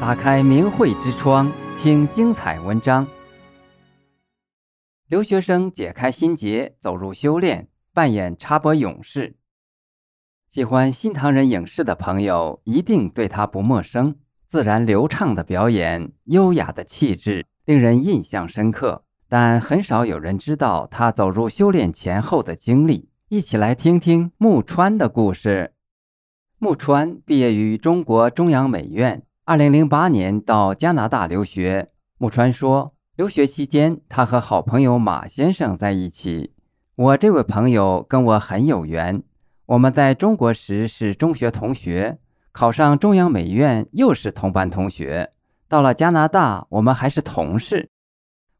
打开明慧之窗，听精彩文章。留学生解开心结，走入修炼，扮演插播勇士。喜欢新唐人影视的朋友一定对他不陌生。自然流畅的表演，优雅的气质，令人印象深刻。但很少有人知道他走入修炼前后的经历。一起来听听木川的故事。木川毕业于中国中央美院。二零零八年到加拿大留学，木川说，留学期间他和好朋友马先生在一起。我这位朋友跟我很有缘，我们在中国时是中学同学，考上中央美院又是同班同学，到了加拿大我们还是同事。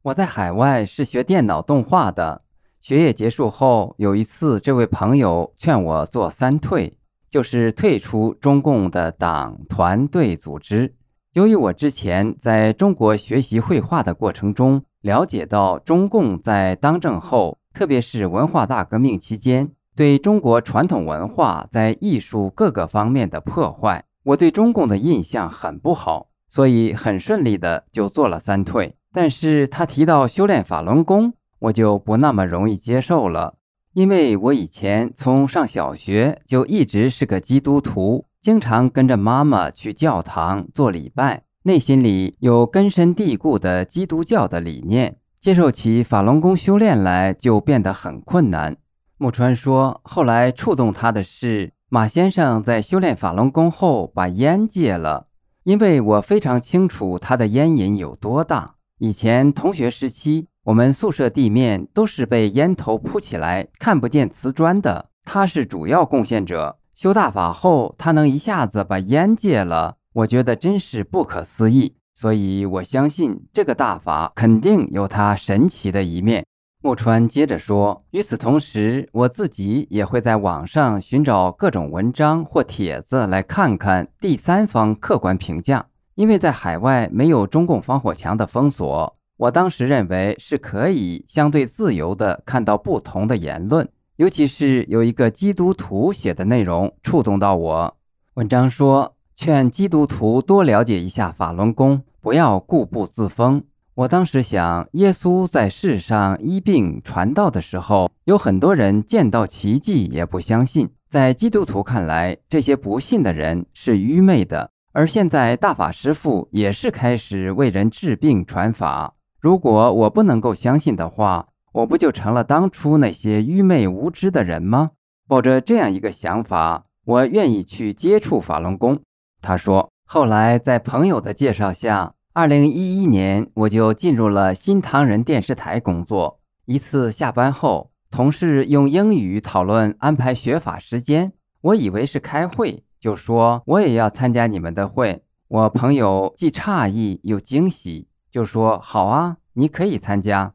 我在海外是学电脑动画的，学业结束后有一次，这位朋友劝我做三退。就是退出中共的党团队组织。由于我之前在中国学习绘画的过程中，了解到中共在当政后，特别是文化大革命期间，对中国传统文化在艺术各个方面的破坏，我对中共的印象很不好，所以很顺利的就做了三退。但是他提到修炼法轮功，我就不那么容易接受了。因为我以前从上小学就一直是个基督徒，经常跟着妈妈去教堂做礼拜，内心里有根深蒂固的基督教的理念，接受起法轮功修炼来就变得很困难。木川说，后来触动他的是马先生在修炼法轮功后把烟戒了，因为我非常清楚他的烟瘾有多大。以前同学时期。我们宿舍地面都是被烟头铺起来，看不见瓷砖的。他是主要贡献者。修大法后，他能一下子把烟戒了，我觉得真是不可思议。所以我相信这个大法肯定有它神奇的一面。木川接着说：“与此同时，我自己也会在网上寻找各种文章或帖子来看看第三方客观评价，因为在海外没有中共防火墙的封锁。”我当时认为是可以相对自由地看到不同的言论，尤其是有一个基督徒写的内容触动到我。文章说，劝基督徒多了解一下法轮功，不要固步自封。我当时想，耶稣在世上医病传道的时候，有很多人见到奇迹也不相信。在基督徒看来，这些不信的人是愚昧的。而现在大法师父也是开始为人治病传法。如果我不能够相信的话，我不就成了当初那些愚昧无知的人吗？抱着这样一个想法，我愿意去接触法轮功。他说，后来在朋友的介绍下，二零一一年我就进入了新唐人电视台工作。一次下班后，同事用英语讨论安排学法时间，我以为是开会，就说我也要参加你们的会。我朋友既诧异又惊喜。就说好啊，你可以参加。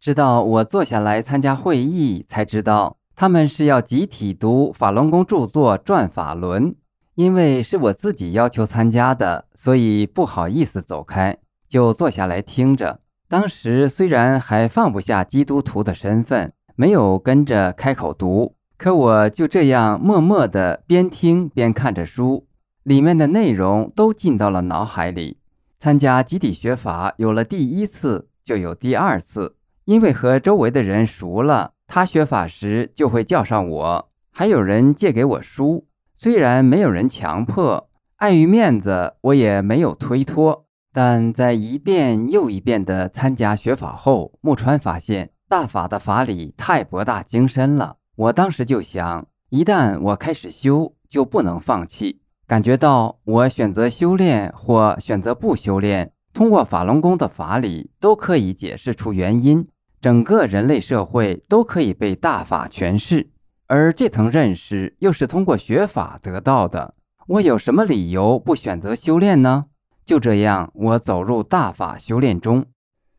直到我坐下来参加会议，才知道他们是要集体读法轮功著作《转法轮》。因为是我自己要求参加的，所以不好意思走开，就坐下来听着。当时虽然还放不下基督徒的身份，没有跟着开口读，可我就这样默默地边听边看着书，里面的内容都进到了脑海里。参加集体学法，有了第一次，就有第二次。因为和周围的人熟了，他学法时就会叫上我。还有人借给我书，虽然没有人强迫，碍于面子，我也没有推脱。但在一遍又一遍的参加学法后，木川发现大法的法理太博大精深了。我当时就想，一旦我开始修，就不能放弃。感觉到我选择修炼或选择不修炼，通过法轮功的法理都可以解释出原因，整个人类社会都可以被大法诠释，而这层认识又是通过学法得到的。我有什么理由不选择修炼呢？就这样，我走入大法修炼中。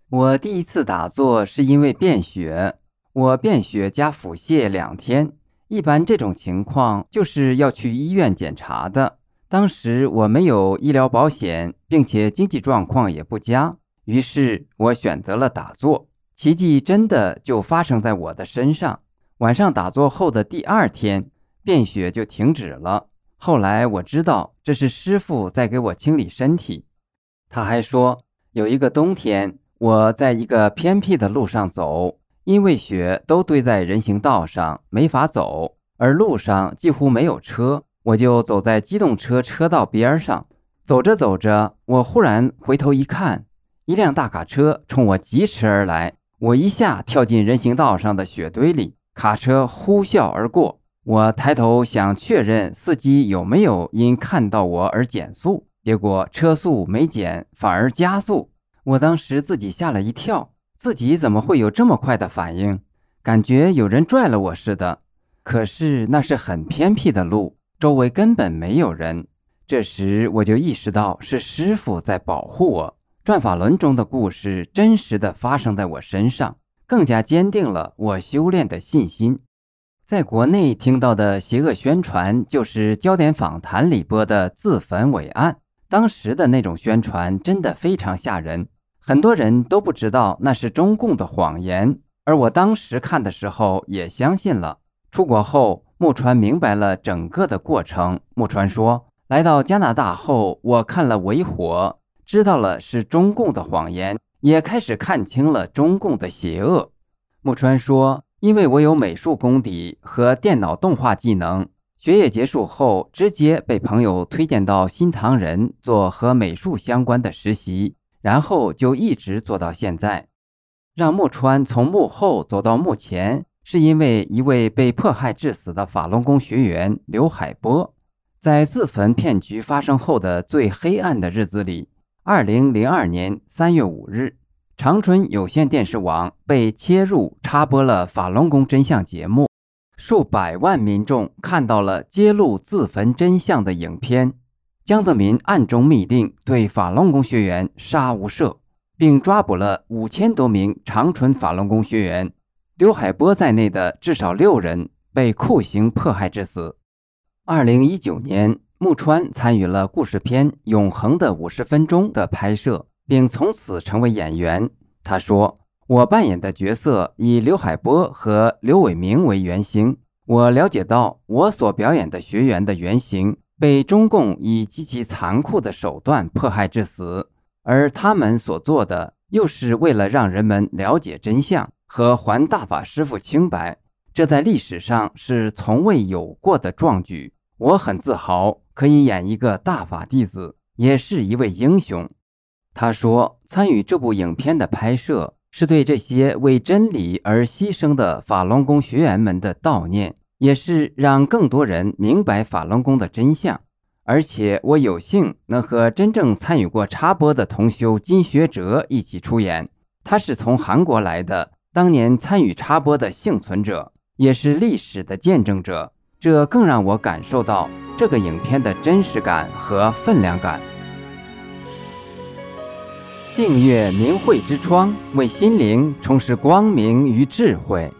我第一次打坐是因为便血，我便血加腹泻两天。一般这种情况就是要去医院检查的。当时我没有医疗保险，并且经济状况也不佳，于是我选择了打坐。奇迹真的就发生在我的身上。晚上打坐后的第二天，便血就停止了。后来我知道这是师父在给我清理身体。他还说，有一个冬天，我在一个偏僻的路上走，因为雪都堆在人行道上，没法走，而路上几乎没有车，我就走在机动车车道边上。走着走着，我忽然回头一看，一辆大卡车冲我疾驰而来，我一下跳进人行道上的雪堆里，卡车呼啸而过。我抬头想确认司机有没有因看到我而减速，结果车速没减，反而加速。我当时自己吓了一跳，自己怎么会有这么快的反应？感觉有人拽了我似的。可是那是很偏僻的路，周围根本没有人。这时我就意识到是师傅在保护我。转法轮中的故事真实的发生在我身上，更加坚定了我修炼的信心。在国内听到的邪恶宣传，就是焦点访谈里播的自焚伪案。当时的那种宣传真的非常吓人，很多人都不知道那是中共的谎言。而我当时看的时候也相信了。出国后，木川明白了整个的过程。木川说。来到加拿大后，我看了《伪火》，知道了是中共的谎言，也开始看清了中共的邪恶。木川说：“因为我有美术功底和电脑动画技能，学业结束后直接被朋友推荐到新唐人做和美术相关的实习，然后就一直做到现在。让木川从幕后走到幕前，是因为一位被迫害致死的法轮功学员刘海波。”在自焚骗局发生后的最黑暗的日子里，二零零二年三月五日，长春有线电视网被切入插播了法轮功真相节目，数百万民众看到了揭露自焚真相的影片。江泽民暗中密令对法轮功学员杀无赦，并抓捕了五千多名长春法轮功学员，刘海波在内的至少六人被酷刑迫害致死。二零一九年，木川参与了故事片《永恒的五十分钟》的拍摄，并从此成为演员。他说：“我扮演的角色以刘海波和刘伟明为原型。我了解到，我所表演的学员的原型被中共以极其残酷的手段迫害致死，而他们所做的又是为了让人们了解真相和还大法师父清白。这在历史上是从未有过的壮举。”我很自豪，可以演一个大法弟子，也是一位英雄。他说，参与这部影片的拍摄，是对这些为真理而牺牲的法轮功学员们的悼念，也是让更多人明白法轮功的真相。而且，我有幸能和真正参与过插播的同修金学哲一起出演。他是从韩国来的，当年参与插播的幸存者，也是历史的见证者。这更让我感受到这个影片的真实感和分量感。订阅明慧之窗，为心灵充实光明与智慧。